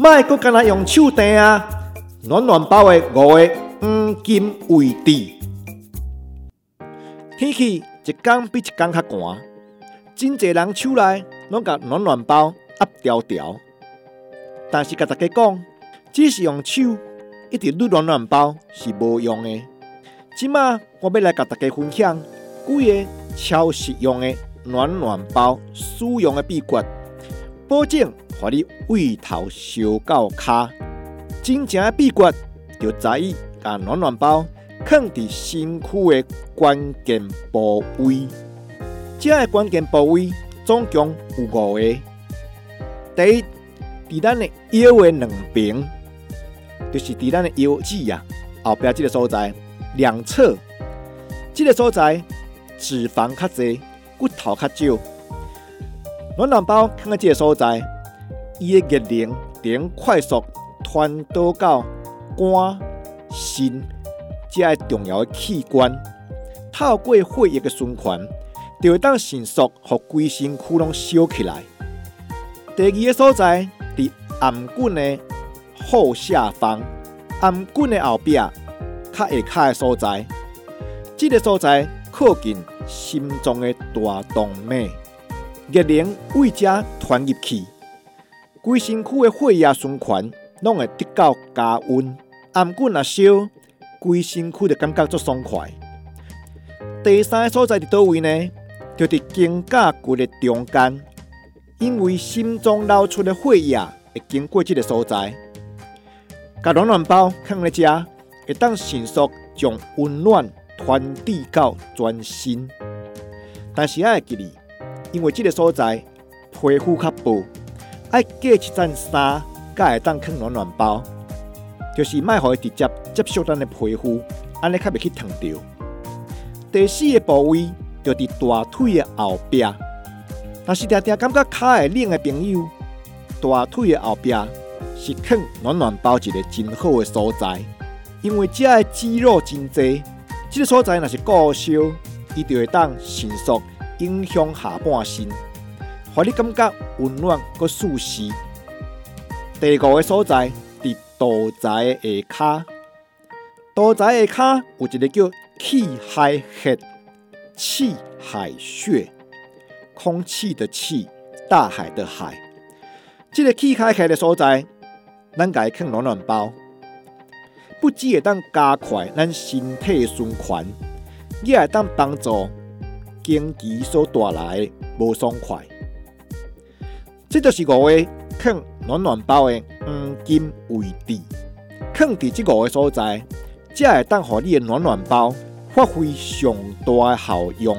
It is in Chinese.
卖阁干那用手垫啊，暖暖包的五个黄金位置。天气一天比一天较寒，真侪人手内拢甲暖暖包压条条，但是甲大家讲，只是用手一直暖暖包是无用的。即马我要来甲大家分享几个超实用的暖暖包使用的秘诀，保证。和你胃头烧到卡，真正的秘诀就在于把暖暖包放伫身躯的关键部位。这个关键部位总共有五个。第一，伫咱的腰的两边，就是伫咱的腰子啊后边这个所在，两侧这个所在脂肪较侪，骨头较少。暖暖包放在这个所在。伊的热能能快速传导到肝、心这个重要的器官，透过血液的循环，就会当迅速和规身躯拢烧起来。第二个所在，伫頷颈的后下方，頷颈的后壁较下骹的所在，这个所在靠近心脏的大动脉，热能为这传入去。规身躯的血液循环拢会得到加温，頷颈若烧，规身躯就感觉足爽快。第三个所在伫倒位呢？就伫肩胛骨的中间，因为心脏流出的血液会经过这个所在，甲暖暖包放在这，会当迅速将温暖传递到全身。但是爱记得，因为这个所在皮肤较薄。爱隔一层纱，才会当放暖暖包，就是卖互伊直接接触咱的皮肤，安尼较袂去烫着。第四个部位就伫大腿的后壁，但是常常感觉脚会冷的朋友，大腿的后壁是放暖暖包一个真好的所在，因为这个肌肉真侪，这个所在若是过烧，伊就会当迅速影响下半身。让你感觉温暖佮舒适。第五个所在伫肚脐的下骹，肚脐下骹有一个叫气海穴，气海穴，空气的气，大海的海。这个气海穴的所在，咱家放暖暖包，不只会当加快咱身体循环，也会当帮助经期所带来的无爽快。这就是五个放暖暖包的黄金位置，放伫这五个所在，才会当让你的暖暖包发挥上大的效用。